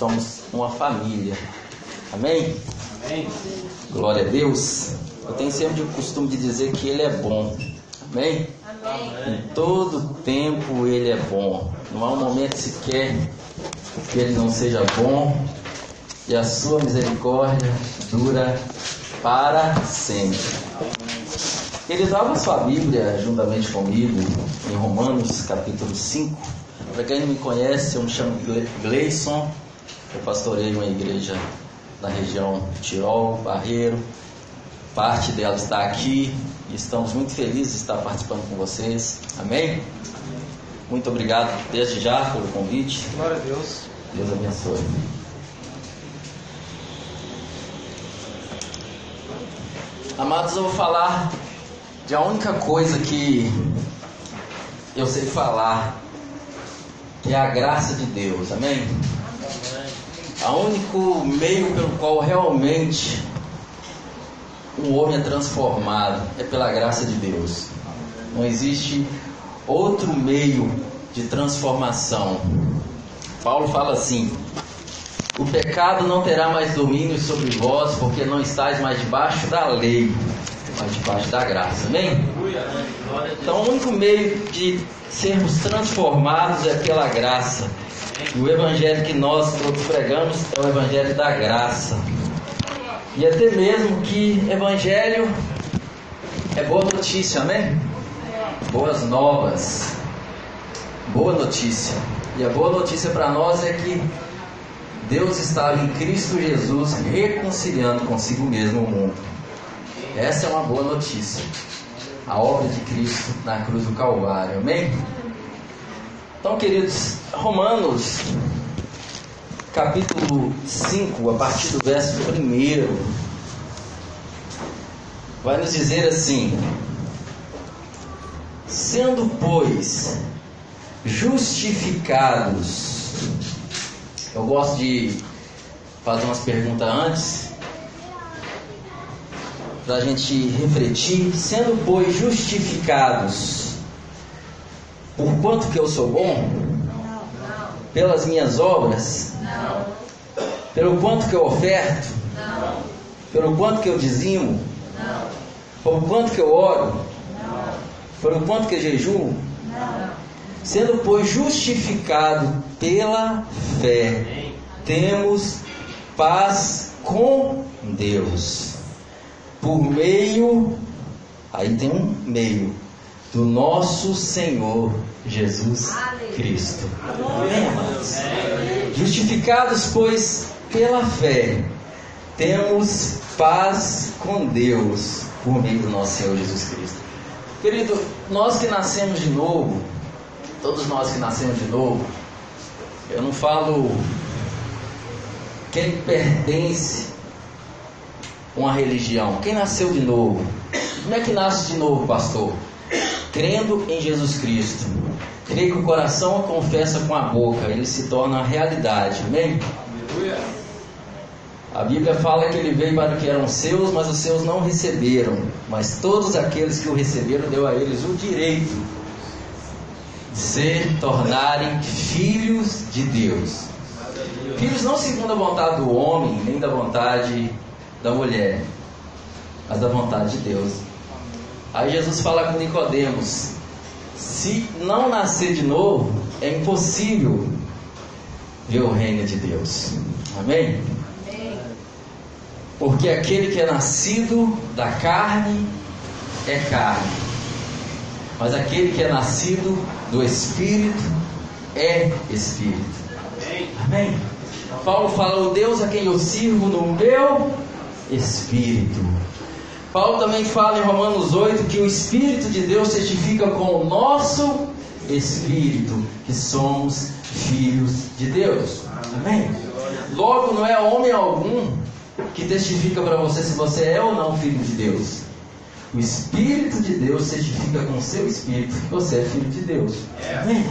somos uma família. Amém? Amém. Glória a Deus. Eu tenho sempre o costume de dizer que Ele é bom. Amém? Amém. Em todo tempo Ele é bom. Não há um momento sequer que Ele não seja bom. E a sua misericórdia dura para sempre. Queridos, abra sua Bíblia juntamente comigo em Romanos capítulo 5. Para quem não me conhece, eu me chamo Gle- Gleison. Eu pastoreio uma igreja na região Tirol, Barreiro. Parte dela está aqui e estamos muito felizes de estar participando com vocês. Amém? Muito obrigado desde já pelo convite. Glória a Deus. Deus abençoe. Amados, eu vou falar de a única coisa que eu sei falar, que é a graça de Deus, amém? O único meio pelo qual realmente o homem é transformado é pela graça de Deus. Não existe outro meio de transformação. Paulo fala assim: O pecado não terá mais domínio sobre vós, porque não estáis mais debaixo da lei, mas debaixo da graça. Amém? Então, o único meio de sermos transformados é pela graça. E o evangelho que nós pregamos é o evangelho da graça. E até mesmo que evangelho é boa notícia, amém? Boas novas. Boa notícia. E a boa notícia para nós é que Deus estava em Cristo Jesus reconciliando consigo mesmo o mundo. Essa é uma boa notícia. A obra de Cristo na cruz do Calvário. Amém? Então, queridos, Romanos, capítulo 5, a partir do verso 1, vai nos dizer assim: Sendo, pois, justificados. Eu gosto de fazer umas perguntas antes, para a gente refletir. Sendo, pois, justificados, por quanto que eu sou bom? Pelas minhas obras? Pelo quanto que eu oferto? Pelo quanto que eu dizimo? Por quanto que eu oro? Pelo quanto que eu jejuo? Sendo, pois, justificado pela fé, temos paz com Deus, por meio, aí tem um meio, do nosso Senhor Jesus Cristo. Amém? Justificados, pois, pela fé, temos paz com Deus, por meio do nosso Senhor Jesus Cristo. Querido, nós que nascemos de novo, todos nós que nascemos de novo, eu não falo quem pertence a uma religião, quem nasceu de novo. Como é que nasce de novo, pastor? Crendo em Jesus Cristo. Crê com o coração, confessa com a boca, ele se torna realidade. Amém? A Bíblia fala que ele veio para que eram seus, mas os seus não receberam. Mas todos aqueles que o receberam, deu a eles o direito de se tornarem filhos de Deus. Filhos não segundo a vontade do homem, nem da vontade da mulher, mas da vontade de Deus. Aí Jesus fala com Nicodemos: se não nascer de novo, é impossível ver o reino de Deus. Amém? Porque aquele que é nascido da carne é carne, mas aquele que é nascido do Espírito é Espírito. Amém? Paulo fala: o Deus a quem eu sirvo no meu Espírito. Paulo também fala em Romanos 8 que o Espírito de Deus testifica com o nosso Espírito que somos filhos de Deus. Amém? Logo, não é homem algum que testifica para você se você é ou não filho de Deus. O Espírito de Deus testifica com o seu Espírito que você é filho de Deus. Amém?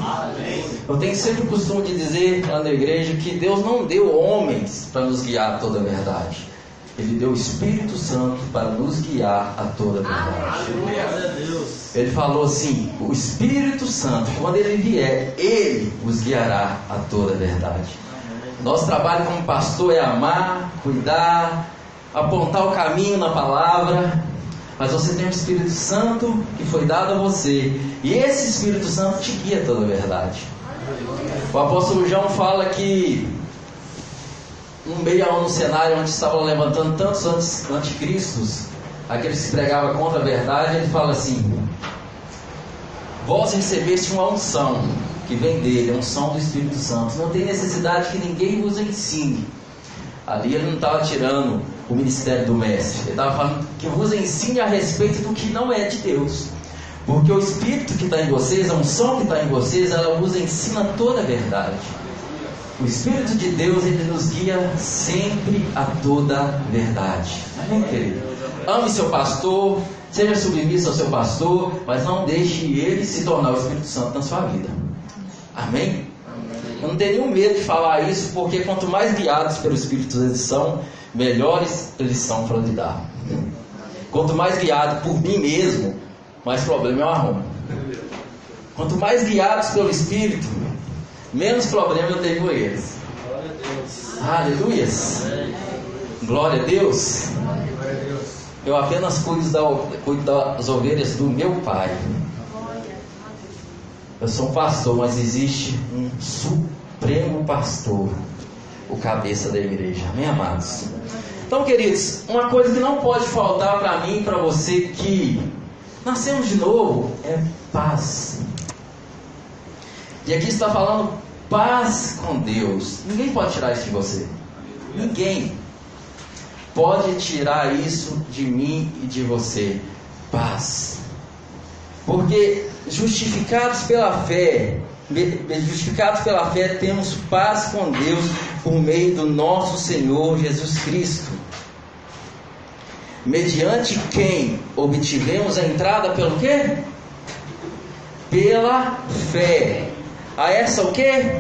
Eu tenho sempre o costume de dizer lá na igreja que Deus não deu homens para nos guiar a toda a verdade. Ele deu o Espírito Santo para nos guiar a toda a verdade. Ele falou assim: o Espírito Santo, quando ele vier, ele os guiará a toda a verdade. Nosso trabalho como pastor é amar, cuidar, apontar o caminho na palavra. Mas você tem o Espírito Santo que foi dado a você. E esse Espírito Santo te guia toda a verdade. O apóstolo João fala que um meio no cenário onde estavam levantando tantos anticristos, aqueles que pregavam contra a verdade, ele fala assim: Vós recebeste uma unção que vem dele, a unção do Espírito Santo. Não tem necessidade que ninguém vos ensine. Ali ele não estava tirando o ministério do mestre, ele estava falando que vos ensine a respeito do que não é de Deus. Porque o Espírito que está em vocês, a unção que está em vocês, ela vos ensina toda a verdade. O Espírito de Deus, ele nos guia sempre a toda verdade. Amém, querido? Ame seu pastor, seja submisso ao seu pastor, mas não deixe ele se tornar o Espírito Santo na sua vida. Amém? Eu não tenho nenhum medo de falar isso, porque quanto mais guiados pelo Espírito eles são, melhores eles são para lidar. Quanto mais guiado por mim mesmo, mais problema eu arrumo. Quanto mais guiados pelo Espírito, menos problema eu tenho com eles. Aleluia. Glória a Deus. Eu apenas cuido, da, cuido das ovelhas do meu pai. Eu sou um pastor, mas existe um supremo pastor, o cabeça da igreja. Amém, amados? Então, queridos, uma coisa que não pode faltar para mim e para você que nascemos de novo é paz. E aqui está falando paz com Deus. Ninguém pode tirar isso de você. Ninguém pode tirar isso de mim e de você. Paz. Porque justificados pela fé, justificados pela fé, temos paz com Deus por meio do nosso Senhor Jesus Cristo. Mediante quem obtivemos a entrada pelo quê? Pela fé. A essa o quê?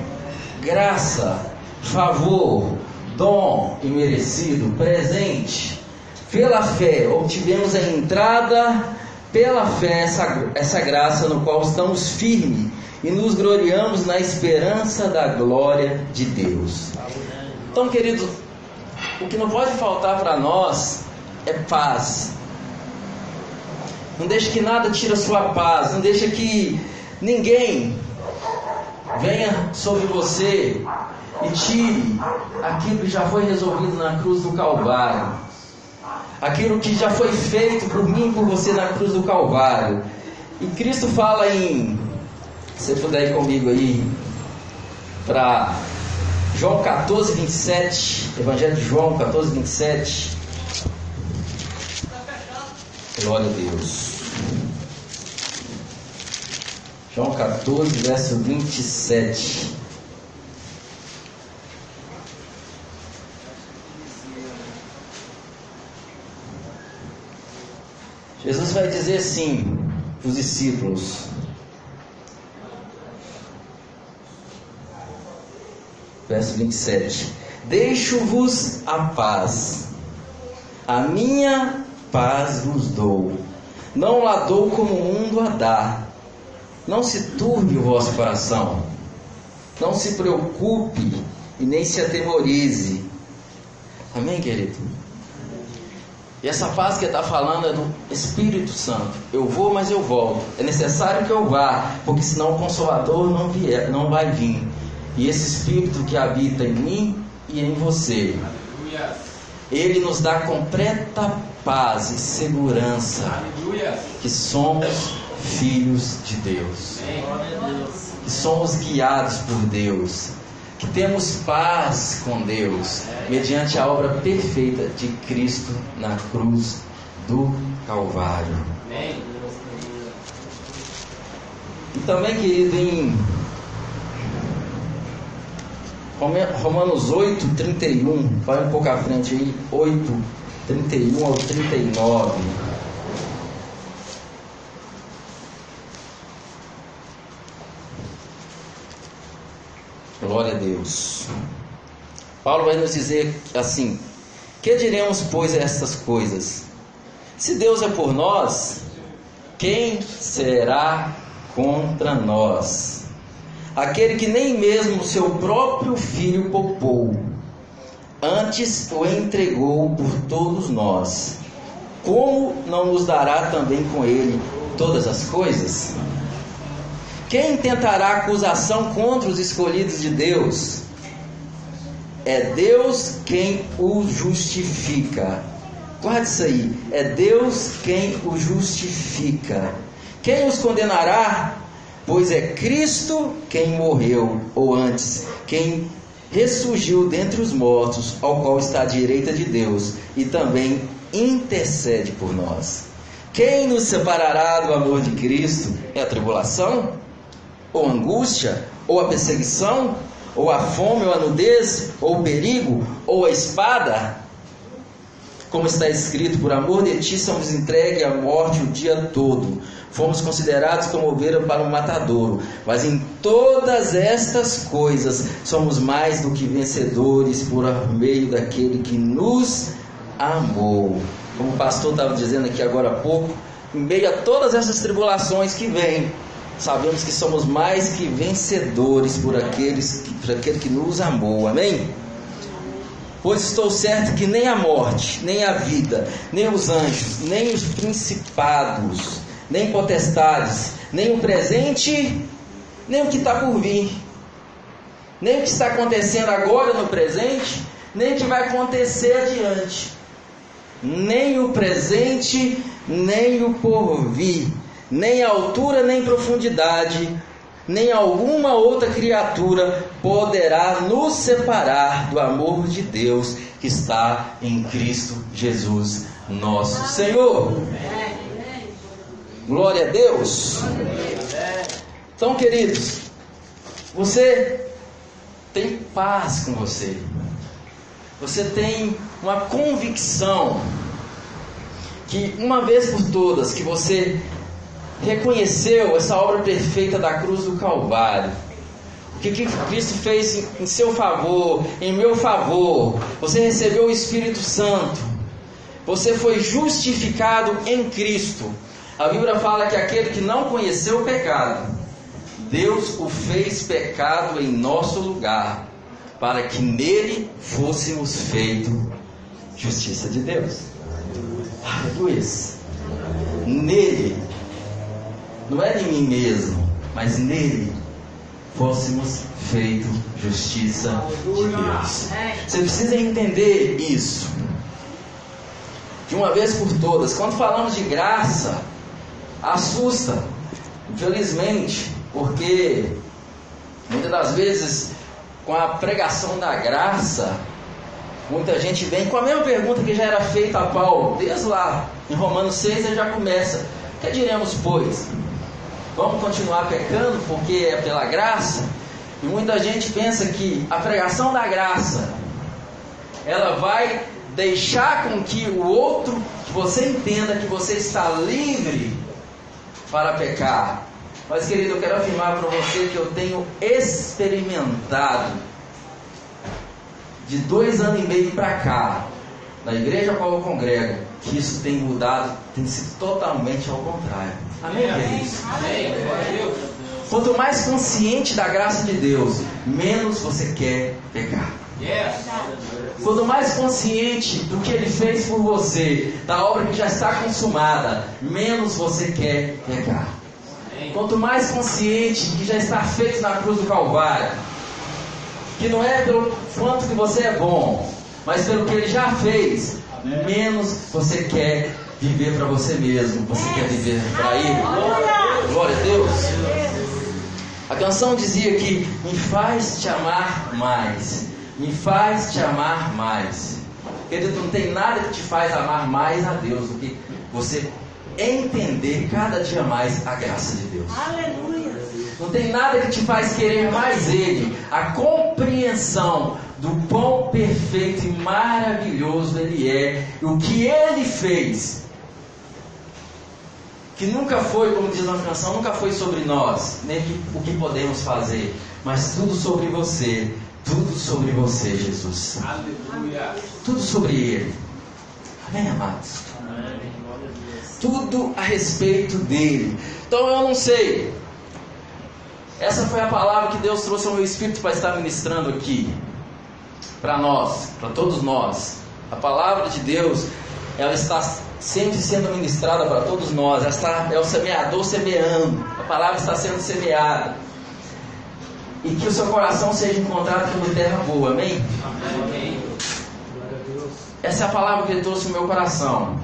Graça, favor, dom imerecido, presente. Pela fé obtivemos a entrada pela fé essa, essa graça no qual estamos firmes e nos gloriamos na esperança da glória de Deus. Então, querido, o que não pode faltar para nós é paz. Não deixe que nada tire a sua paz, não deixe que ninguém venha sobre você e tire aquilo que já foi resolvido na cruz do Calvário aquilo que já foi feito por mim e por você na cruz do Calvário. E Cristo fala em, se você puder ir comigo aí, para João 14, 27, Evangelho de João 14, 27. Glória a Deus. João 14, verso 27. Jesus vai dizer assim para os discípulos: Verso 27: Deixo-vos a paz, a minha paz vos dou. Não la dou como o mundo a dá. Não se turbe o vosso coração. Não se preocupe e nem se atemorize. Amém, querido? E essa paz que está falando é do Espírito Santo. Eu vou, mas eu volto. É necessário que eu vá, porque senão o Consolador não, vier, não vai vir. E esse Espírito que habita em mim e em você, ele nos dá completa paz e segurança que somos filhos de Deus, que somos guiados por Deus, que temos paz com Deus mediante a obra perfeita de Cristo na cruz do Calvário. E também, querido, em Romanos 8, 31, vai um pouco à frente aí, 8, 31 ao 39. Glória a Deus. Paulo vai nos dizer assim: Que diremos, pois, a estas coisas? Se Deus é por nós, quem será contra nós? aquele que nem mesmo seu próprio filho poupou, antes o entregou por todos nós, como não nos dará também com ele todas as coisas? Quem tentará acusação contra os escolhidos de Deus? É Deus quem o justifica. Guarde isso aí. É Deus quem o justifica. Quem os condenará? Pois é Cristo quem morreu, ou antes, quem ressurgiu dentre os mortos, ao qual está à direita de Deus e também intercede por nós. Quem nos separará do amor de Cristo? É a tribulação? Ou angústia? Ou a perseguição? Ou a fome, ou a nudez? Ou o perigo? Ou a espada? Como está escrito, por amor de ti somos entregues à morte o dia todo. Fomos considerados como ovelha para um matadouro. Mas em todas estas coisas somos mais do que vencedores por meio daquele que nos amou. Como o pastor estava dizendo aqui agora há pouco, em meio a todas essas tribulações que vêm, sabemos que somos mais que vencedores por, aqueles, por aquele que nos amou. Amém? Pois estou certo que nem a morte, nem a vida, nem os anjos, nem os principados, nem potestades, nem o presente, nem o que está por vir, nem o que está acontecendo agora no presente, nem o que vai acontecer adiante, nem o presente, nem o porvir, nem altura, nem profundidade, nem alguma outra criatura poderá nos separar do amor de Deus que está em Cristo Jesus, nosso Senhor. Glória a Deus. Então, queridos, você tem paz com você. Você tem uma convicção que uma vez por todas que você reconheceu essa obra perfeita da cruz do Calvário. O que, Cristo fez em seu favor, em meu favor. Você recebeu o Espírito Santo. Você foi justificado em Cristo. A Bíblia fala que aquele que não conheceu o pecado, Deus o fez pecado em nosso lugar, para que nele fôssemos feitos justiça de Deus. Aleluia. Nele não é em mim mesmo, mas nele fôssemos feito justiça de Deus. Você precisa entender isso. De uma vez por todas, quando falamos de graça, assusta, infelizmente, porque muitas das vezes, com a pregação da graça, muita gente vem com a mesma pergunta que já era feita a Paulo, desde lá, em Romanos 6 ele já começa: que diremos, pois? Vamos continuar pecando porque é pela graça? E muita gente pensa que a pregação da graça ela vai deixar com que o outro, que você entenda que você está livre para pecar. Mas querido, eu quero afirmar para você que eu tenho experimentado de dois anos e meio para cá, na igreja a qual eu congrego, que isso tem mudado, tem sido totalmente ao contrário. Amém, Amém. Quanto mais consciente da graça de Deus, menos você quer pecar. Quanto mais consciente do que Ele fez por você, da obra que já está consumada, menos você quer pecar. Quanto mais consciente que já está feito na cruz do Calvário, que não é pelo quanto que você é bom, mas pelo que Ele já fez, menos você quer viver para você mesmo, você quer viver para Ele. Glória a Deus. A canção dizia que me faz te amar mais, me faz te amar mais. Querido, não tem nada que te faz amar mais a Deus do que você entender cada dia mais a graça de Deus. Aleluia. Não tem nada que te faz querer mais Ele, a compreensão do pão perfeito e maravilhoso Ele é, o que Ele fez que nunca foi, como diz na canção, nunca foi sobre nós, nem o que podemos fazer, mas tudo sobre você, tudo sobre você, Jesus. Aleluia. Tudo sobre Ele. Amém, amados? Amém. Tudo a respeito dele. Então eu não sei Essa foi a palavra que Deus trouxe ao meu espírito para estar ministrando aqui. Para nós, para todos nós. A palavra de Deus, ela está sempre sendo ministrada para todos nós. Está, é o semeador semeando. A palavra está sendo semeada. E que o seu coração seja encontrado como terra boa. Amém? Amém. Essa é a palavra que ele trouxe no meu coração.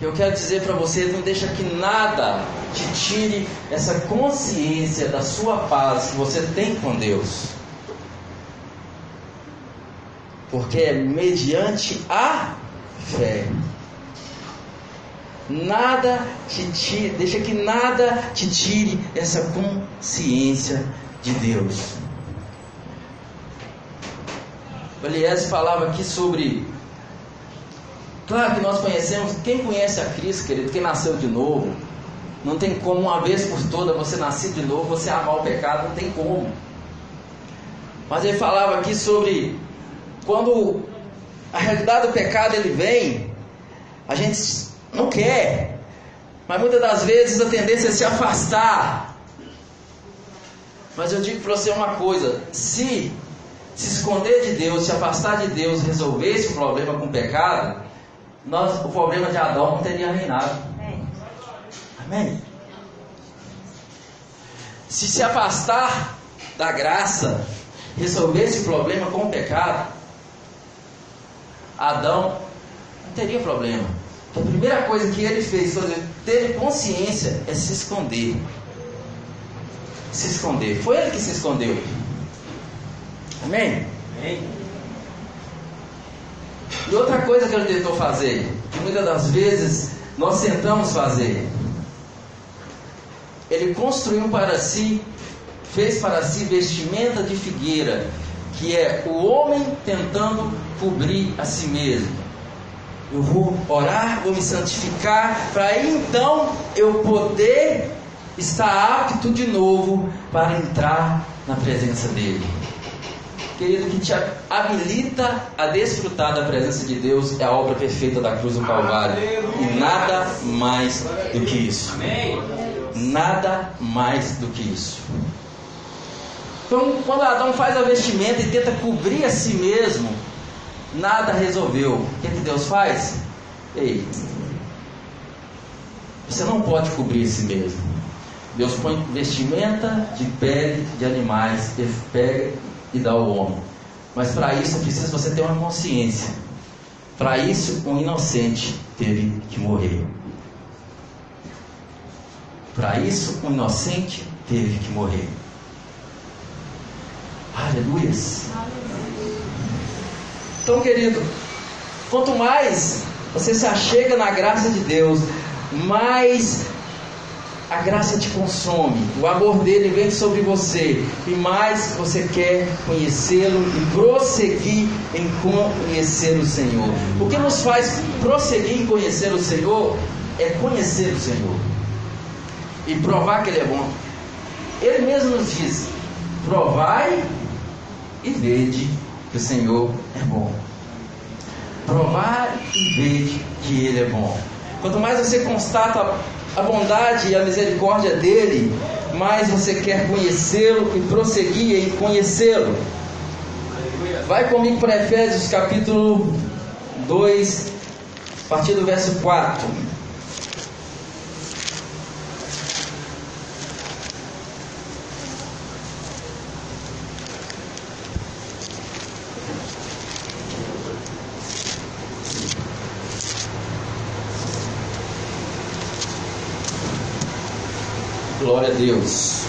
Eu quero dizer para você, não deixa que nada te tire essa consciência da sua paz que você tem com Deus. Porque é mediante a fé. Nada te deixa que nada te tire essa consciência de Deus. Elias falava aqui sobre Claro que nós conhecemos, quem conhece a Cristo, querido, quem nasceu de novo, não tem como uma vez por toda você nascer de novo, você amar o pecado, não tem como. Mas ele falava aqui sobre quando a realidade do pecado ele vem, a gente não quer, mas muitas das vezes a tendência é se afastar. Mas eu digo para você uma coisa: se se esconder de Deus, se afastar de Deus, resolver esse problema com o pecado, nós, o problema de Adão não teria reinado. Amém? Se se afastar da graça, resolver esse problema com o pecado, Adão não teria problema. A primeira coisa que ele fez foi ter consciência é se esconder. Se esconder. Foi ele que se escondeu. Amém? Amém. E outra coisa que ele tentou fazer, que muitas das vezes nós tentamos fazer, ele construiu para si, fez para si vestimenta de figueira, que é o homem tentando cobrir a si mesmo. Eu vou orar, vou me santificar, para então eu poder estar apto de novo para entrar na presença dele querido, que te habilita a desfrutar da presença de Deus é a obra perfeita da cruz do Calvário. E nada mais do que isso. Nada mais do que isso. Então, quando Adão faz a vestimenta e tenta cobrir a si mesmo, nada resolveu. O que, é que Deus faz? Ei, você não pode cobrir si mesmo. Deus põe vestimenta de pele de animais, ele pega e dá ao homem. Mas para isso precisa você ter uma consciência. Para isso, um inocente teve que morrer. Para isso, um inocente teve que morrer. Aleluias. Então, querido, quanto mais você se achega na graça de Deus, mais a graça te consome, o amor dele vem sobre você, e mais você quer conhecê-lo e prosseguir em conhecer o Senhor. O que nos faz prosseguir em conhecer o Senhor é conhecer o Senhor e provar que Ele é bom. Ele mesmo nos diz: provai e vede que o Senhor é bom. Provar e vede que Ele é bom. Quanto mais você constata a bondade e a misericórdia dele, mais você quer conhecê-lo e prosseguir em conhecê-lo. Vai comigo para Efésios capítulo 2, a partir do verso 4. Glória a Deus.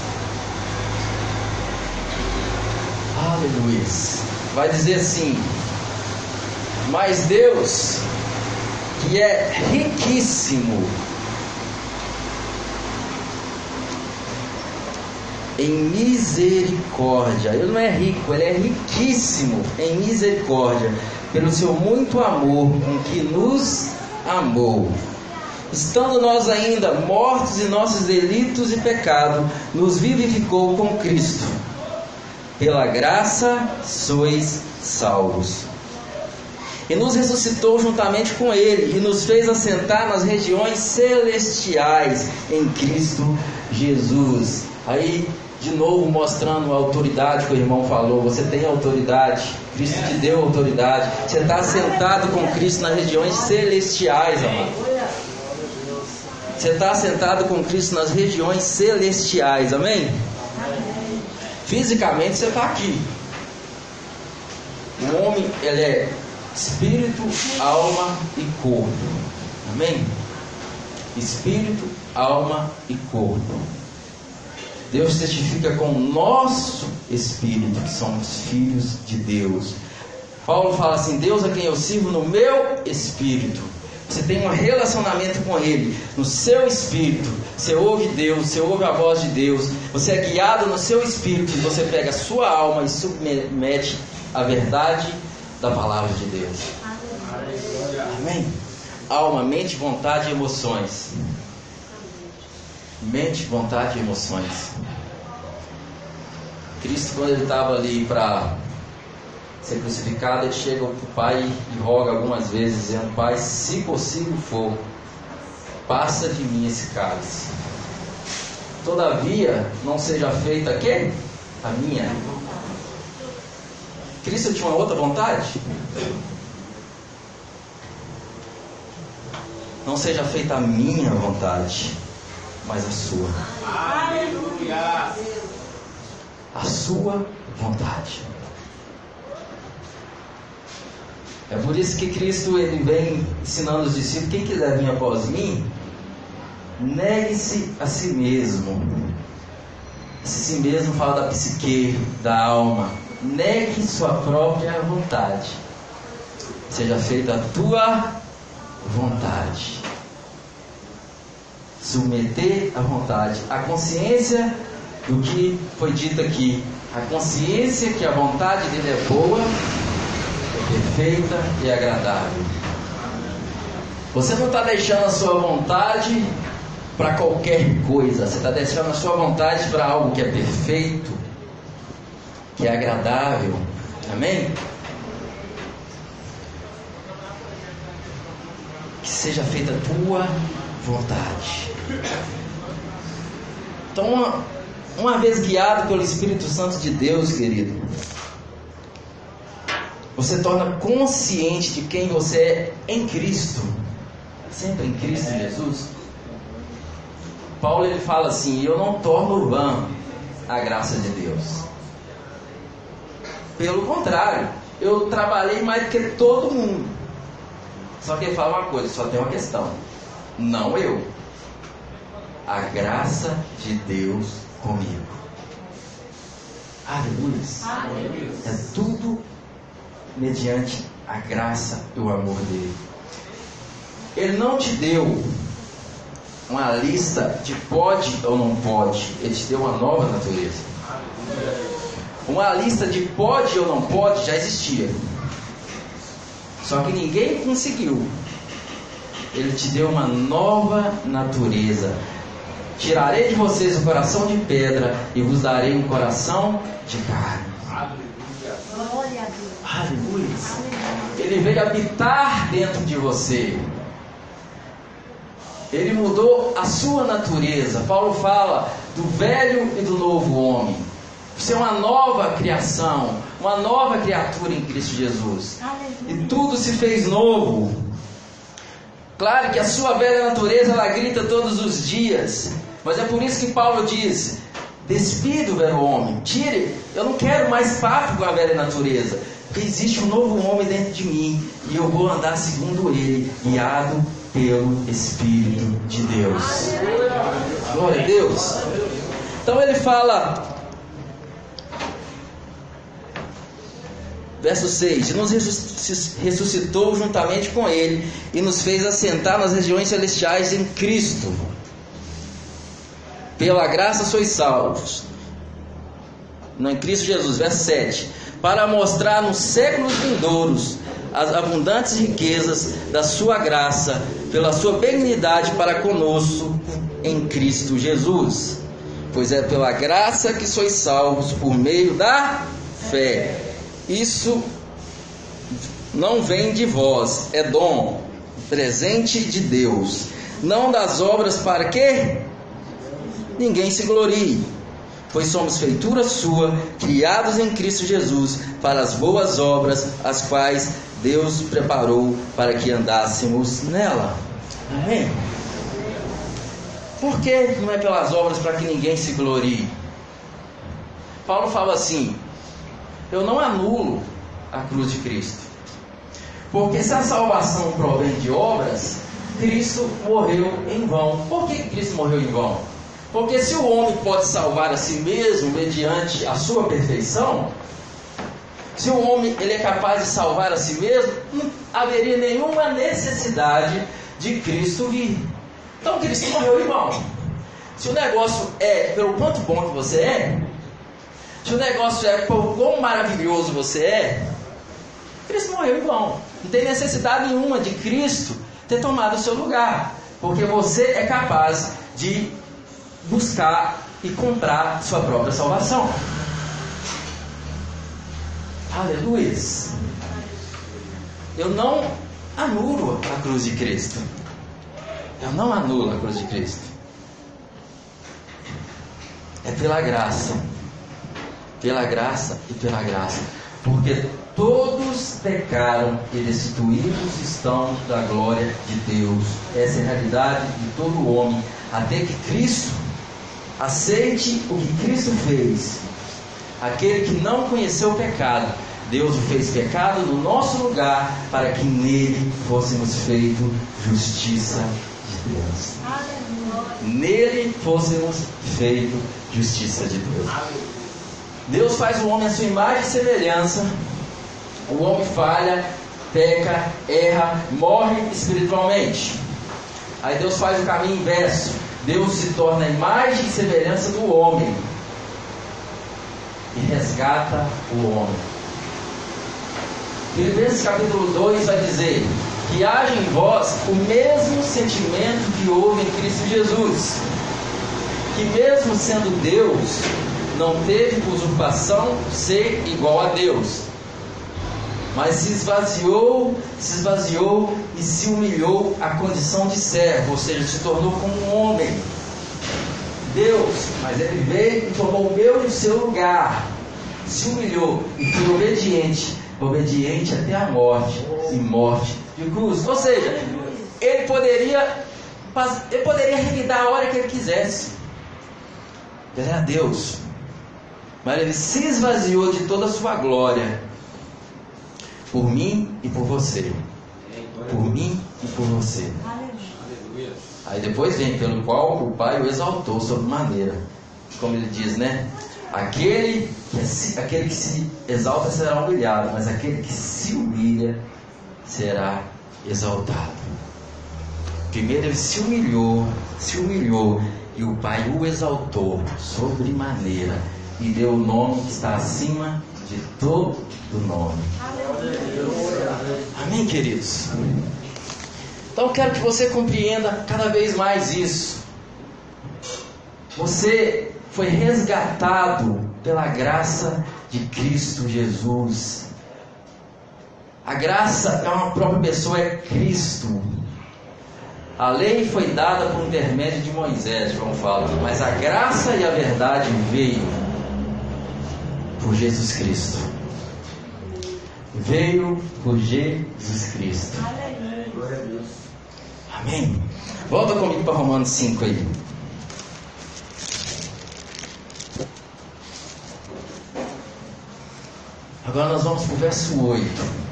Aleluia. Vai dizer assim: Mas Deus, que é riquíssimo em misericórdia. Ele não é rico, ele é riquíssimo em misericórdia, pelo seu muito amor com que nos amou estando nós ainda mortos em nossos delitos e pecado, nos vivificou com Cristo. Pela graça sois salvos. E nos ressuscitou juntamente com Ele e nos fez assentar nas regiões celestiais em Cristo Jesus. Aí de novo mostrando a autoridade que o irmão falou. Você tem autoridade, Cristo te deu autoridade. Você está sentado com Cristo nas regiões celestiais, amado. Você está sentado com Cristo nas regiões celestiais, amém? Fisicamente você está aqui. O homem, ele é espírito, alma e corpo. Amém? Espírito, alma e corpo. Deus testifica com o nosso espírito que somos filhos de Deus. Paulo fala assim: Deus a quem eu sirvo no meu espírito. Você tem um relacionamento com Ele, no seu espírito. Você ouve Deus, você ouve a voz de Deus. Você é guiado no seu espírito e você pega a sua alma e submete a verdade da palavra de Deus. Amém? Alma, mente, vontade e emoções. Mente, vontade e emoções. Cristo, quando ele estava ali para ser crucificado, ele chega para o Pai e roga algumas vezes, dizendo: Pai, se possível for, passa de mim esse cálice. Todavia, não seja feita a quê? A minha. Cristo tinha uma outra vontade? Não seja feita a minha vontade, mas a sua. Aleluia! A sua vontade. É por isso que Cristo ele vem ensinando os discípulos: quem quiser vir após mim, negue-se a si mesmo. Esse si mesmo fala da psique, da alma. Negue sua própria vontade. Seja feita a tua vontade. Submeter a vontade. A consciência do que foi dito aqui. A consciência que a vontade dele é boa, perfeita e agradável. Você não está deixando a sua vontade para qualquer coisa. Você está deixando a sua vontade para algo que é perfeito, que é agradável. Amém? Que seja feita a tua vontade. Então, uma, uma vez guiado pelo Espírito Santo de Deus, querido, você torna consciente de quem você é em Cristo. Sempre em Cristo Jesus. Paulo ele fala assim: Eu não torno vã a graça de Deus. Pelo contrário, eu trabalhei mais do que todo mundo. Só que ele fala uma coisa: só tem uma questão. Não eu. A graça de Deus comigo. Aleluia. É tudo mediante a graça e o amor dele. Ele não te deu uma lista de pode ou não pode, ele te deu uma nova natureza. Uma lista de pode ou não pode já existia. Só que ninguém conseguiu. Ele te deu uma nova natureza. Tirarei de vocês o coração de pedra e vos darei um coração de carne. Aleluia. Aleluia. Ele veio habitar dentro de você. Ele mudou a sua natureza. Paulo fala do velho e do novo homem. Você é uma nova criação, uma nova criatura em Cristo Jesus. E tudo se fez novo. Claro que a sua velha natureza ela grita todos os dias. Mas é por isso que Paulo diz: despide o velho homem, tire. Eu não quero mais papo com a velha natureza. Porque existe um novo homem dentro de mim. E eu vou andar segundo ele, guiado pelo Espírito de Deus. Glória a Deus. Então ele fala, verso 6: E nos ressuscitou juntamente com Ele e nos fez assentar nas regiões celestiais em Cristo. Pela graça sois salvos. Não em Cristo Jesus, verso 7. Para mostrar nos séculos vindouros as abundantes riquezas da sua graça, pela sua benignidade para conosco em Cristo Jesus. Pois é pela graça que sois salvos por meio da fé. Isso não vem de vós, é dom, presente de Deus. Não das obras para que ninguém se glorie, pois somos feitura sua, criados em Cristo Jesus, para as boas obras, as quais Deus preparou para que andássemos nela. Amém? Por que não é pelas obras para que ninguém se glorie? Paulo fala assim: eu não anulo a cruz de Cristo. Porque se a salvação provém de obras, Cristo morreu em vão. Por que Cristo morreu em vão? Porque se o homem pode salvar a si mesmo mediante a sua perfeição, se o homem ele é capaz de salvar a si mesmo, não haveria nenhuma necessidade de Cristo vir. Então Cristo morreu irmão. Se o negócio é pelo quanto bom que você é, se o negócio é por quão maravilhoso você é, Cristo morreu irmão. Não tem necessidade nenhuma de Cristo ter tomado o seu lugar, porque você é capaz de buscar e comprar sua própria salvação. Aleluia. Eu não anulo a cruz de Cristo. Eu não anulo a cruz de Cristo. É pela graça. Pela graça e pela graça. Porque todos pecaram e destituídos estão da glória de Deus. Essa é a realidade de todo homem. Até que Cristo aceite o que Cristo fez. Aquele que não conheceu o pecado, Deus o fez pecado no nosso lugar, para que nele fôssemos feito justiça de Deus. Nele fôssemos feito justiça de Deus. Deus faz o homem à sua imagem e semelhança. O homem falha, peca, erra, morre espiritualmente. Aí Deus faz o caminho inverso. Deus se torna a imagem e semelhança do homem e resgata o homem. Filipenses capítulo 2 vai dizer: que haja em vós o mesmo sentimento que houve em Cristo Jesus, que mesmo sendo Deus, não teve usurpação ser igual a Deus, mas se esvaziou, se esvaziou e se humilhou à condição de servo, ou seja, se tornou como um homem. Deus, mas ele veio e tomou o meu e o seu lugar, se humilhou e foi obediente, obediente até a morte e morte de cruz. Ou seja, ele poderia, ele poderia revidar a hora que ele quisesse. Ele era Deus. Mas ele se esvaziou de toda a sua glória. Por mim e por você. Por mim e por você. Aí depois vem, pelo qual o Pai o exaltou sobre maneira. Como ele diz, né? Aquele que, aquele que se exalta será humilhado, mas aquele que se humilha será exaltado. Primeiro ele se humilhou, se humilhou, e o Pai o exaltou sobremaneira e deu o nome que está acima de todo o nome. Amém, queridos? Então eu quero que você compreenda cada vez mais isso. Você foi resgatado pela graça de Cristo Jesus. A graça é uma própria pessoa, é Cristo. A lei foi dada por intermédio de Moisés, João fala, mas a graça e a verdade veio por Jesus Cristo. Veio por Jesus Cristo. Amém. Volta comigo para Romanos 5 aí. Agora nós vamos para o verso 8.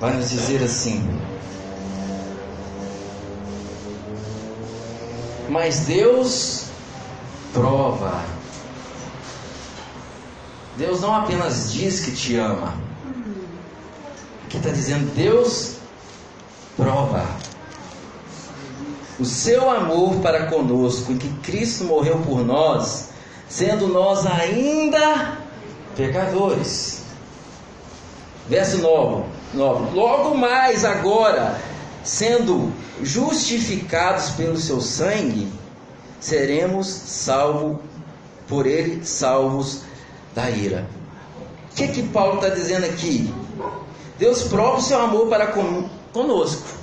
Vai nos dizer assim: Mas Deus prova. Deus não apenas diz que te ama. Aqui está dizendo: Deus prova o seu amor para conosco, em que Cristo morreu por nós, sendo nós ainda pecadores. Verso 9, 9. Logo mais agora, sendo justificados pelo seu sangue, seremos salvos por ele salvos da ira. que que Paulo está dizendo aqui? Deus prova o seu amor para conosco.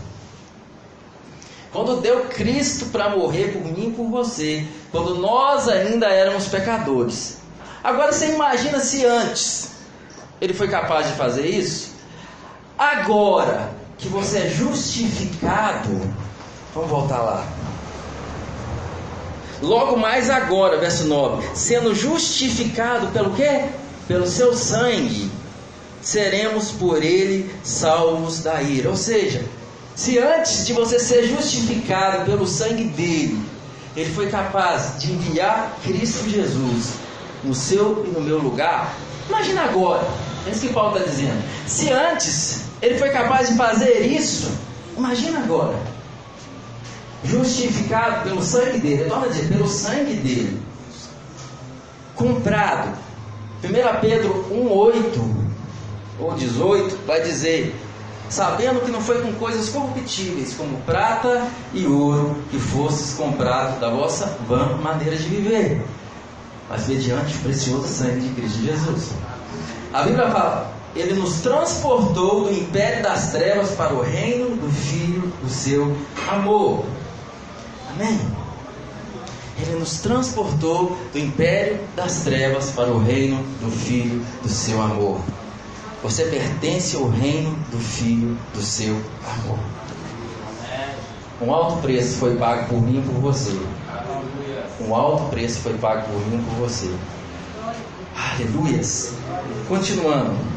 Quando deu Cristo para morrer por mim e por você, quando nós ainda éramos pecadores. Agora você imagina se antes ele foi capaz de fazer isso? Agora que você é justificado, vamos voltar lá. Logo mais agora, verso 9, sendo justificado pelo quê? Pelo seu sangue, seremos por ele salvos da ira. Ou seja, se antes de você ser justificado pelo sangue dele, ele foi capaz de enviar Cristo Jesus no seu e no meu lugar, imagina agora, é isso que Paulo está dizendo. Se antes ele foi capaz de fazer isso, imagina agora. Justificado pelo sangue dele, torna dizer, pelo sangue dele, comprado. 1 Pedro 1,8 ou 18 vai dizer: sabendo que não foi com coisas corruptíveis, como prata e ouro, que fostes comprado da vossa vã maneira de viver, mas mediante o precioso sangue de Cristo Jesus. A Bíblia fala: Ele nos transportou do império das trevas para o reino do Filho do seu amor. Amém? Ele nos transportou do império das trevas para o reino do Filho do seu amor. Você pertence ao reino do Filho do seu amor. Um alto preço foi pago por mim e por você. Um alto preço foi pago por mim e por você. Aleluias. Continuando.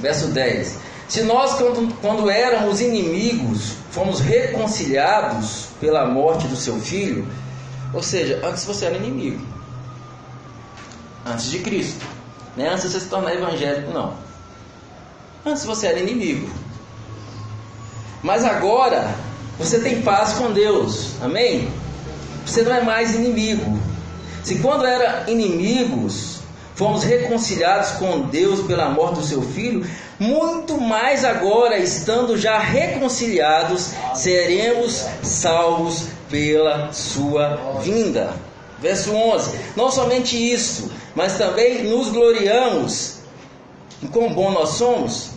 Verso 10. Se nós, quando, quando éramos inimigos, fomos reconciliados pela morte do seu filho, ou seja, antes você era inimigo, antes de Cristo, não é antes de você se tornar evangélico, não. Antes você era inimigo, mas agora você tem paz com Deus, amém? Você não é mais inimigo. Se quando era inimigos, fomos reconciliados com Deus pela morte do seu filho, muito mais agora, estando já reconciliados, seremos salvos pela sua vinda. Verso 11: Não somente isso, mas também nos gloriamos em quão bom nós somos,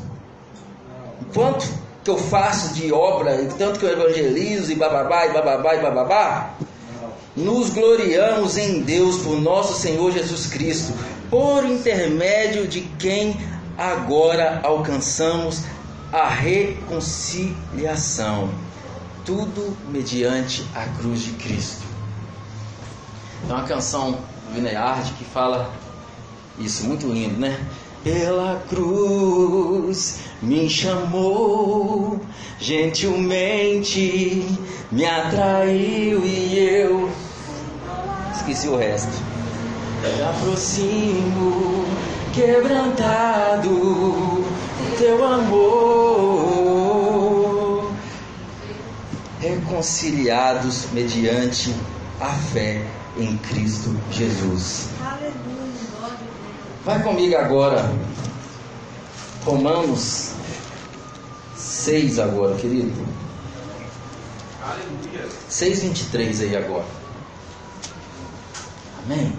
quanto que eu faço de obra, tanto que eu evangelizo e bababá e bababá e bababá. Nos gloriamos em Deus por nosso Senhor Jesus Cristo, por intermédio de quem agora alcançamos a reconciliação. Tudo mediante a cruz de Cristo. Tem uma canção do Vineard que fala isso, muito lindo, né? Pela cruz me chamou, gentilmente me atraiu e eu esqueci o resto. Me aproximo quebrantado teu amor, reconciliados mediante a fé em Cristo Jesus. Vai comigo agora, Romanos 6 agora, querido. 6,23 aí agora. Amém?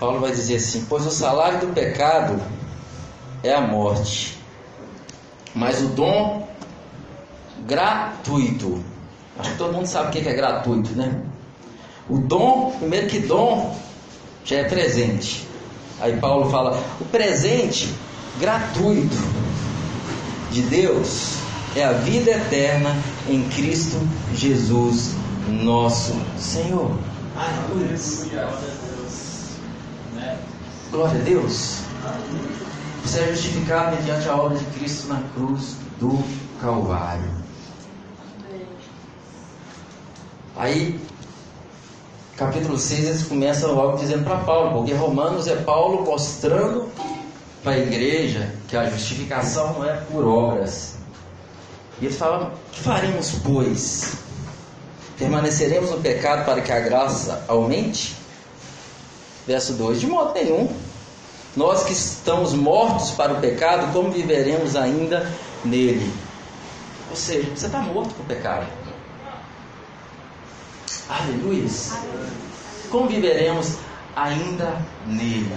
Paulo vai dizer assim: Pois o salário do pecado é a morte, mas o dom gratuito. Acho que todo mundo sabe o que é gratuito, né? O dom, primeiro que dom já é presente. Aí Paulo fala: o presente gratuito de Deus é a vida eterna em Cristo Jesus, nosso Senhor. Aleluia. Glória a Deus. Você é justificado mediante a obra de Cristo na cruz do Calvário. Aí, capítulo 6, eles começam logo dizendo para Paulo, porque Romanos é Paulo mostrando para a igreja que a justificação não é por obras. E eles falam: que faremos, pois? Permaneceremos no pecado para que a graça aumente? Verso 2: De modo nenhum. Nós que estamos mortos para o pecado, como viveremos ainda nele. Ou seja, você está morto com o pecado. Aleluia. Como viveremos ainda nele?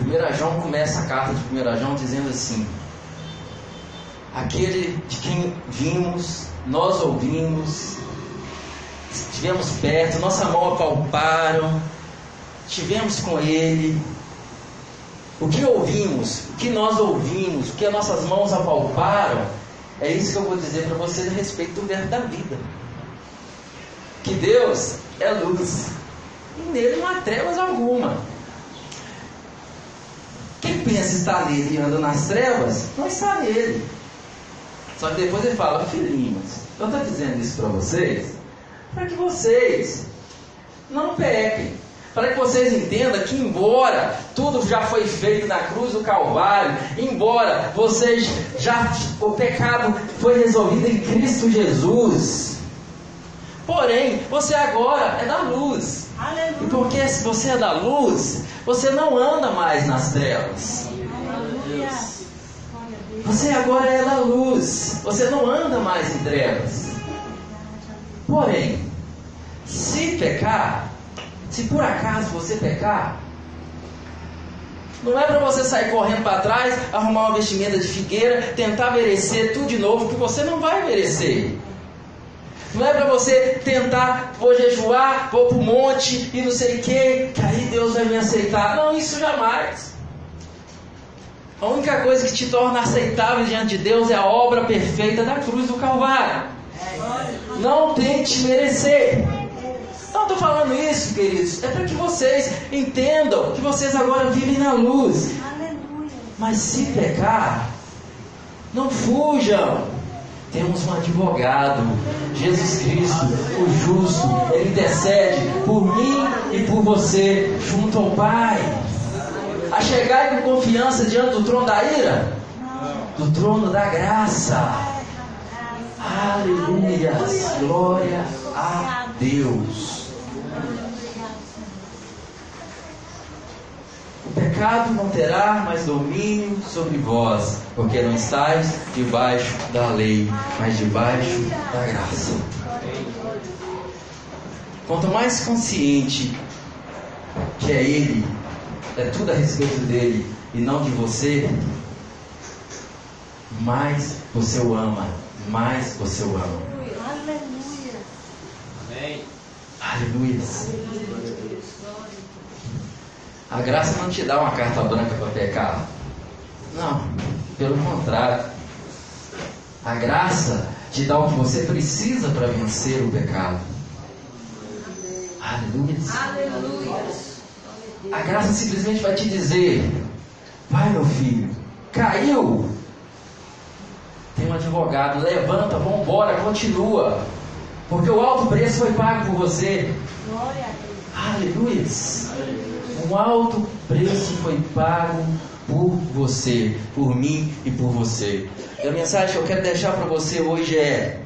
1 João começa a carta de 1 João dizendo assim: Aquele de quem vimos, nós ouvimos, estivemos perto, nossa mão apalparam, estivemos com ele. O que ouvimos, o que nós ouvimos, o que as nossas mãos apalparam, é isso que eu vou dizer para vocês a respeito do verbo da vida. Que Deus é luz e nele não há trevas alguma. Quem pensa estar nele e anda nas trevas, não está nele. Só que depois ele fala, filhinhos, eu estou dizendo isso para vocês, para que vocês não pequem. Para que vocês entendam que, embora tudo já foi feito na cruz do Calvário, embora vocês já o pecado foi resolvido em Cristo Jesus, porém você agora é da luz. Aleluia. E porque se você é da luz, você não anda mais nas trevas. Você agora é da luz. Você não anda mais em trevas. Porém, se pecar, se por acaso você pecar, não é para você sair correndo para trás, arrumar uma vestimenta de figueira, tentar merecer tudo de novo, que você não vai merecer. Não é para você tentar, vou jejuar, vou para o monte e não sei o que, que aí Deus vai me aceitar. Não, isso jamais. A única coisa que te torna aceitável diante de Deus é a obra perfeita da cruz do Calvário. Não tente merecer. Não estou falando isso, queridos. É para que vocês entendam que vocês agora vivem na luz. Mas se pecar, não fujam. Temos um advogado, Jesus Cristo, o justo, ele intercede por mim e por você junto ao Pai. A chegar com confiança diante do trono da ira? Do trono da graça. Aleluia, glória a Deus. Pecado não terá mais domínio sobre vós, porque não estáis debaixo da lei, mas debaixo da graça. Quanto mais consciente que é Ele, é tudo a respeito dele e não de você, mais você o ama, mais você o ama. Aleluia. Amém. Aleluia. A graça não te dá uma carta branca para pecar. Não, pelo contrário. A graça te dá o que você precisa para vencer o pecado. Aleluia. Aleluia. A graça simplesmente vai te dizer: Vai, meu filho, caiu. Tem um advogado, levanta, vamos embora, continua. Porque o alto preço foi pago por você. Glória a Deus. Aleluia um alto preço foi pago por você, por mim e por você. E a mensagem que eu quero deixar para você hoje é: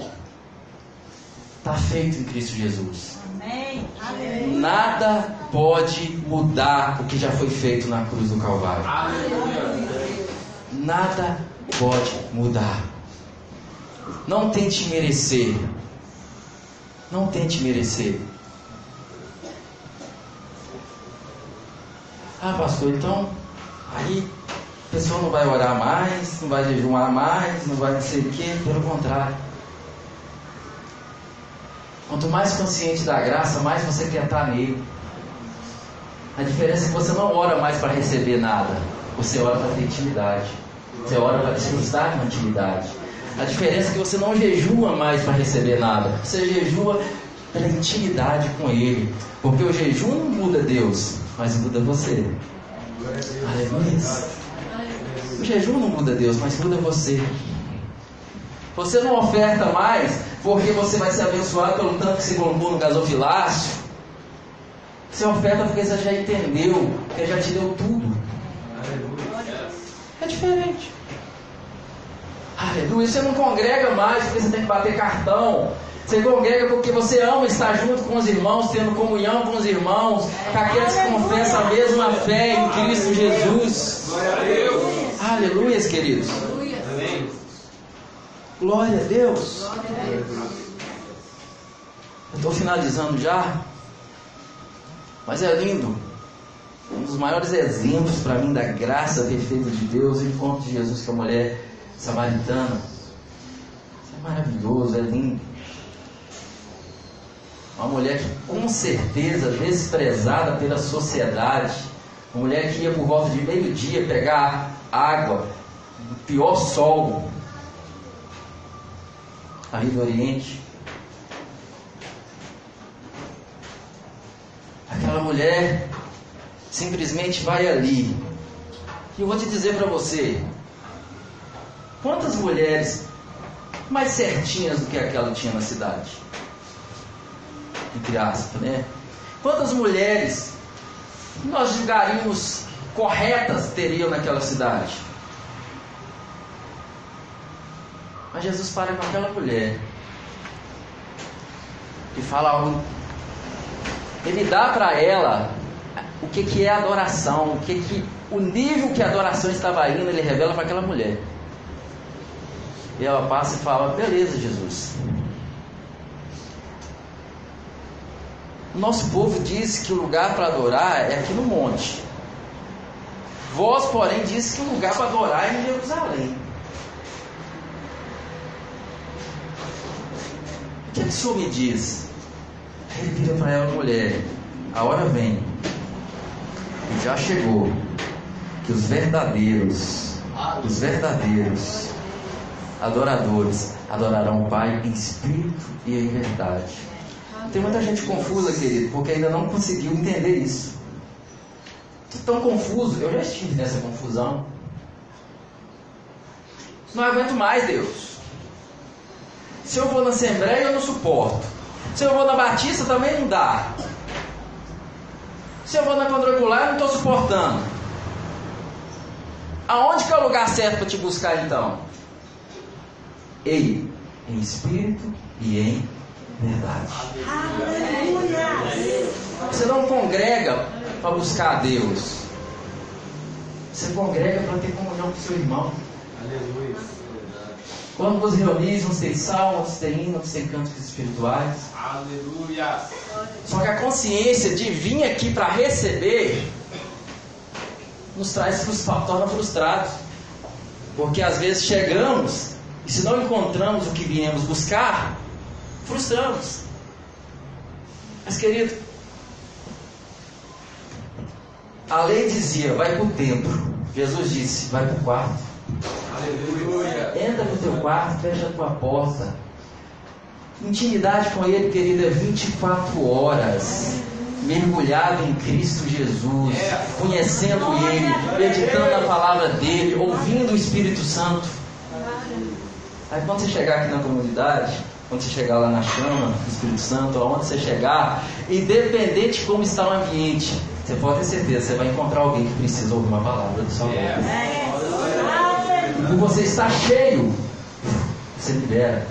está feito em Cristo Jesus. Amém. Nada pode mudar o que já foi feito na cruz do Calvário. Nada pode mudar. Não tente merecer. Não tente merecer. Ah, pastor, então aí a pessoa não vai orar mais, não vai jejuar mais, não vai não sei o quê, pelo contrário. Quanto mais consciente da graça, mais você quer estar nele. A diferença é que você não ora mais para receber nada, você ora para ter intimidade. Você ora para desfrutar de intimidade. A diferença é que você não jejua mais para receber nada, você jejua pela intimidade com Ele. Porque o jejum não muda Deus, mas muda você. Aleluia. O jejum não muda Deus, mas muda você. Você não oferta mais porque você vai ser abençoado pelo tanto que você colocou no gasofilácio. Você oferta porque você já entendeu, que Ele já te deu tudo. É diferente. Aleluia. Você não congrega mais porque você tem que bater cartão. Você congrega porque você ama estar junto com os irmãos, tendo comunhão com os irmãos, com aqueles que confessam a mesma fé em Cristo Jesus. Glória a Deus. Aleluia, queridos. Glória a Deus. Eu estou finalizando já. Mas é lindo. Um dos maiores exemplos para mim da graça perfeita de Deus, o encontro de Jesus com a mulher samaritana. Isso é maravilhoso, é lindo. Uma mulher que com certeza desprezada pela sociedade, uma mulher que ia por volta de meio-dia pegar água, no pior sol, ali do Oriente. Aquela mulher simplesmente vai ali. E eu vou te dizer para você: quantas mulheres mais certinhas do que aquela tinha na cidade? Entre aspas, né? Quantas mulheres nós julgaríamos corretas teriam naquela cidade? Mas Jesus para com aquela mulher e fala algo. Ele dá para ela o que, que é adoração, o que, que o nível que a adoração estava indo, ele revela para aquela mulher. E ela passa e fala: Beleza, Jesus. Nosso povo diz que o lugar para adorar é aqui no monte. Vós, porém, diz que o lugar para adorar é em Jerusalém. O que, é que o Senhor me diz? Ele vira para ela, mulher: A hora vem, e já chegou, que os verdadeiros, os verdadeiros adoradores adorarão o Pai em espírito e em verdade. Tem muita gente confusa, querido, porque ainda não conseguiu entender isso. Estou tão confuso, eu já estive nessa confusão. Não aguento mais, Deus. Se eu vou na Assembleia, eu não suporto. Se eu vou na Batista, também não dá. Se eu vou na quadrangular, eu não estou suportando. Aonde que é o lugar certo para te buscar então? Ei, em espírito e em verdade. Aleluia! Você não congrega para buscar a Deus. Você congrega para ter comunhão com seu irmão. Aleluia. Quando vos reunis, uns têm salmos, têm hinos, têm cantos espirituais. Aleluia. Só que a consciência de vir aqui para receber nos traz torna frustrados. Porque às vezes chegamos e se não encontramos o que viemos buscar, frustramos. Mas querido, a lei dizia, vai para o templo. Jesus disse, vai para o quarto. Aleluia. Entra no teu quarto, fecha a tua porta. Intimidade com Ele, querido, é 24 horas. Mergulhado em Cristo Jesus, conhecendo Ele, meditando na palavra dele, ouvindo o Espírito Santo. Aí quando você chegar aqui na comunidade, quando você chegar lá na chama Espírito Santo, aonde você chegar, independente de como está o ambiente, você pode ter certeza, você vai encontrar alguém que precisa ouvir uma palavra do Senhor. Por você está cheio, você libera.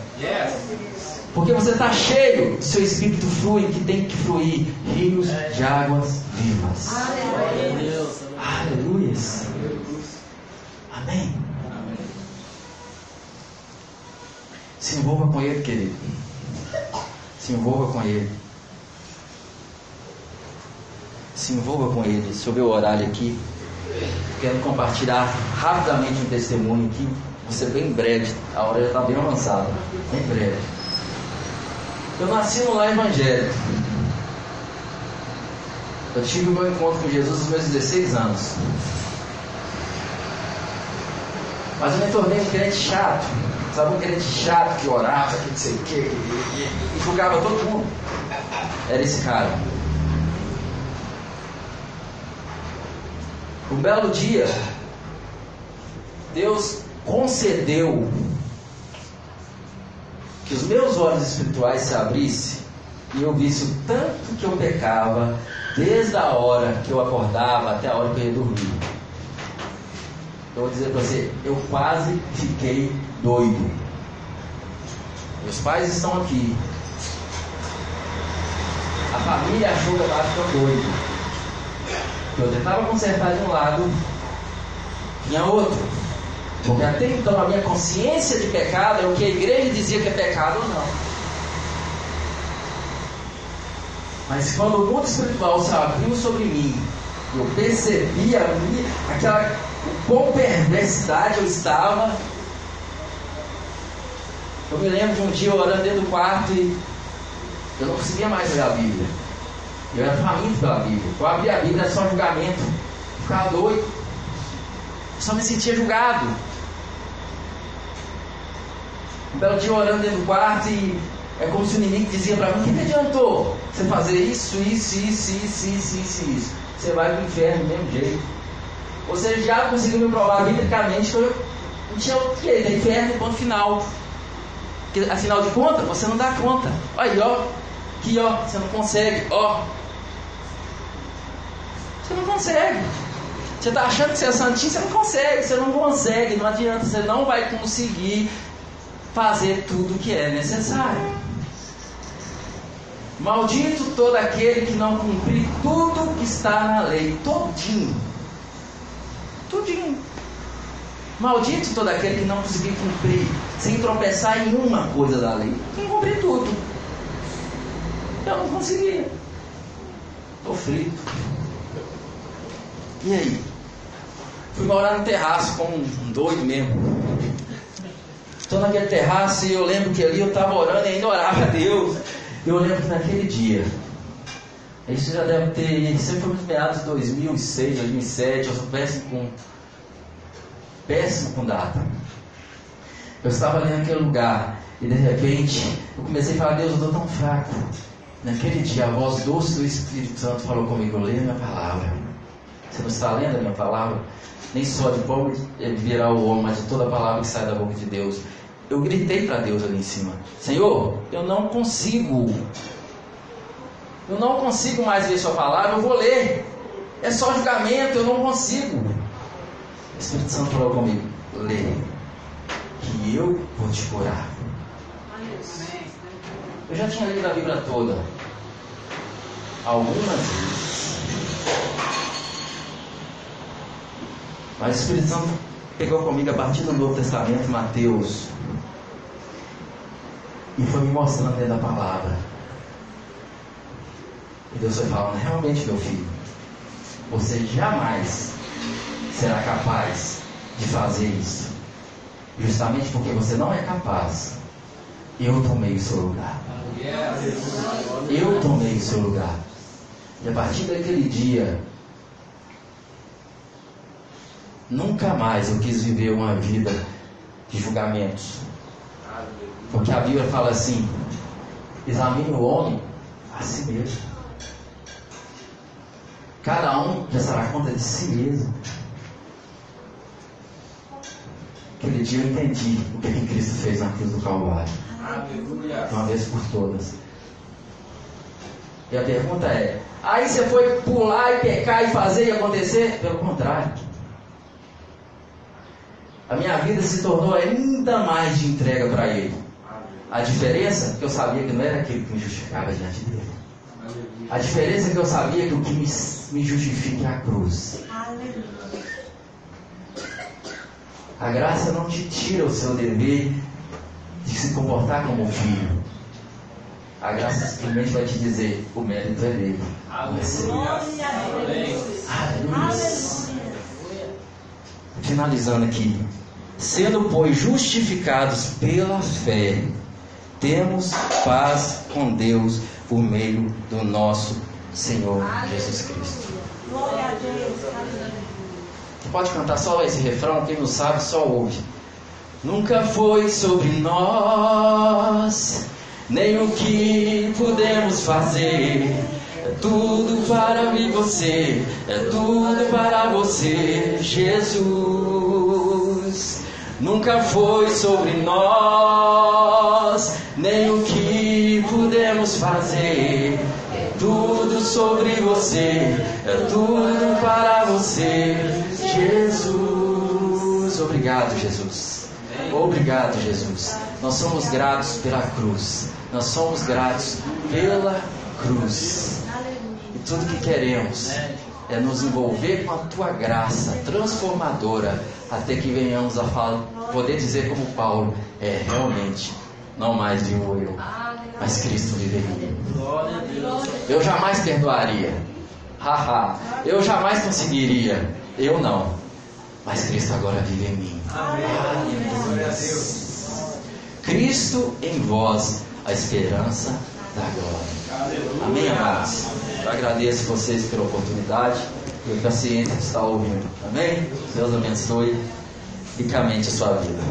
Porque você está cheio, seu espírito flui, que tem que fluir rios de águas vivas. Aleluia. Amém. Se envolva com Ele, querido. Se envolva com Ele. Se envolva com Ele. Ver o horário aqui. Quero compartilhar rapidamente um testemunho aqui. Você bem breve. A hora já está bem avançada. Bem breve. Eu nasci no lar evangélico. Eu tive o meu encontro com Jesus aos meus 16 anos. Mas eu me tornei um crente chato. Sabe um crente chato que orava, que não sei o quê, e julgava todo mundo. Era esse cara. Um belo dia, Deus concedeu que os meus olhos espirituais se abrissem e eu visse o tanto que eu pecava desde a hora que eu acordava até a hora que eu ia dormir. Eu vou dizer para você, eu quase fiquei doido. Meus pais estão aqui. A família achou que eu estava doido. Eu tentava consertar de um lado, vinha outro. Porque até então a minha consciência de pecado é o que a igreja dizia que é pecado ou não. Mas quando o mundo espiritual se abriu sobre mim, eu percebi a minha, aquela quão perversidade eu estava. Eu me lembro de um dia orando dentro do quarto e eu não conseguia mais ler a Bíblia. Eu era faminto pela Bíblia. Eu abria a Bíblia, era só julgamento. Eu ficava doido. Eu só me sentia julgado. Um belo dia orando dentro do quarto e é como se o inimigo dizia para mim, o que, que adiantou você fazer isso, isso, isso, isso, isso, isso, isso? Você vai para o inferno do mesmo jeito. Você já conseguiu me provar biblicamente que eu não tinha jeito, é inferno ponto final. Porque, afinal de contas, você não dá conta. Olha aí, ó. Aqui, ó, você não consegue, ó. Você não consegue. Você está achando que você é santinho, você não consegue, você não consegue, não adianta, você não vai conseguir fazer tudo o que é necessário. Maldito todo aquele que não cumprir tudo que está na lei, todinho. Tudinho. Maldito todo aquele que não conseguir cumprir, sem tropeçar em uma coisa da lei. Quem cumprir tudo. Eu não conseguia. Estou frito. E aí? Fui morar no terraço com um doido mesmo. Estou naquele terraço e eu lembro que ali eu estava orando e ainda orava a Deus. Eu lembro que naquele dia, isso já deve ter, sempre foi nos meados de 2006, 2007, eu sou péssimo com, péssimo com data. Eu estava ali naquele lugar e de repente eu comecei a falar, Deus, eu estou tão fraco. Naquele dia a voz doce do Espírito Santo falou comigo, leia minha palavra. Você não está lendo a minha palavra? Nem só de pão virar o homem, mas de toda a palavra que sai da boca de Deus eu gritei para Deus ali em cima: Senhor, eu não consigo. Eu não consigo mais ler Sua palavra, eu vou ler. É só julgamento, eu não consigo. O Espírito Santo falou comigo: Lê, que eu vou te curar. Eu já tinha lido a Bíblia toda, algumas vezes. Mas o Espírito Santo pegou comigo a partir do Novo Testamento, Mateus e foi me mostrando dentro da palavra. E Deus foi falando, realmente meu filho, você jamais será capaz de fazer isso. Justamente porque você não é capaz. Eu tomei o seu lugar. Eu tomei o seu lugar. E a partir daquele dia, nunca mais eu quis viver uma vida de julgamentos, porque a Bíblia fala assim: examine o homem a si mesmo. Cada um já será conta de si mesmo. Aquele dia eu entendi o que, que Cristo fez na cruz do Calvário. De uma vez por todas. E a pergunta é: aí você foi pular e pecar e fazer e acontecer? Pelo contrário. A minha vida se tornou ainda mais de entrega para Ele. A diferença é que eu sabia que não era aquilo que me justificava diante dele. A diferença é que eu sabia que o que me, me justifica é a cruz. A graça não te tira o seu dever de se comportar como filho. A graça simplesmente vai te dizer: o mérito é dele. Aleluia. Finalizando aqui. Sendo, pois, justificados pela fé temos paz com Deus por meio do nosso Senhor Jesus Cristo. Glória a Deus. Pode cantar só esse refrão, quem não sabe só ouve. Nunca foi sobre nós, nem o que podemos fazer. É tudo para mim você, é tudo para você, Jesus. Nunca foi sobre nós, nem o que pudemos fazer. É tudo sobre você, é tudo para você, Jesus. Obrigado, Jesus. Obrigado, Jesus. Nós somos gratos pela cruz. Nós somos gratos pela cruz. E tudo que queremos é nos envolver com a tua graça transformadora, até que venhamos a falar, poder dizer como Paulo, é realmente, não mais vivo eu, mas Cristo vive em mim. Eu jamais perdoaria, haha, eu jamais conseguiria, eu não, mas Cristo agora vive em mim. Aleluia. Cristo em vós, a esperança da glória. Amém, amados? Eu agradeço vocês pela oportunidade e a paciência que está ouvindo. Amém? Deus abençoe ricamente a sua vida.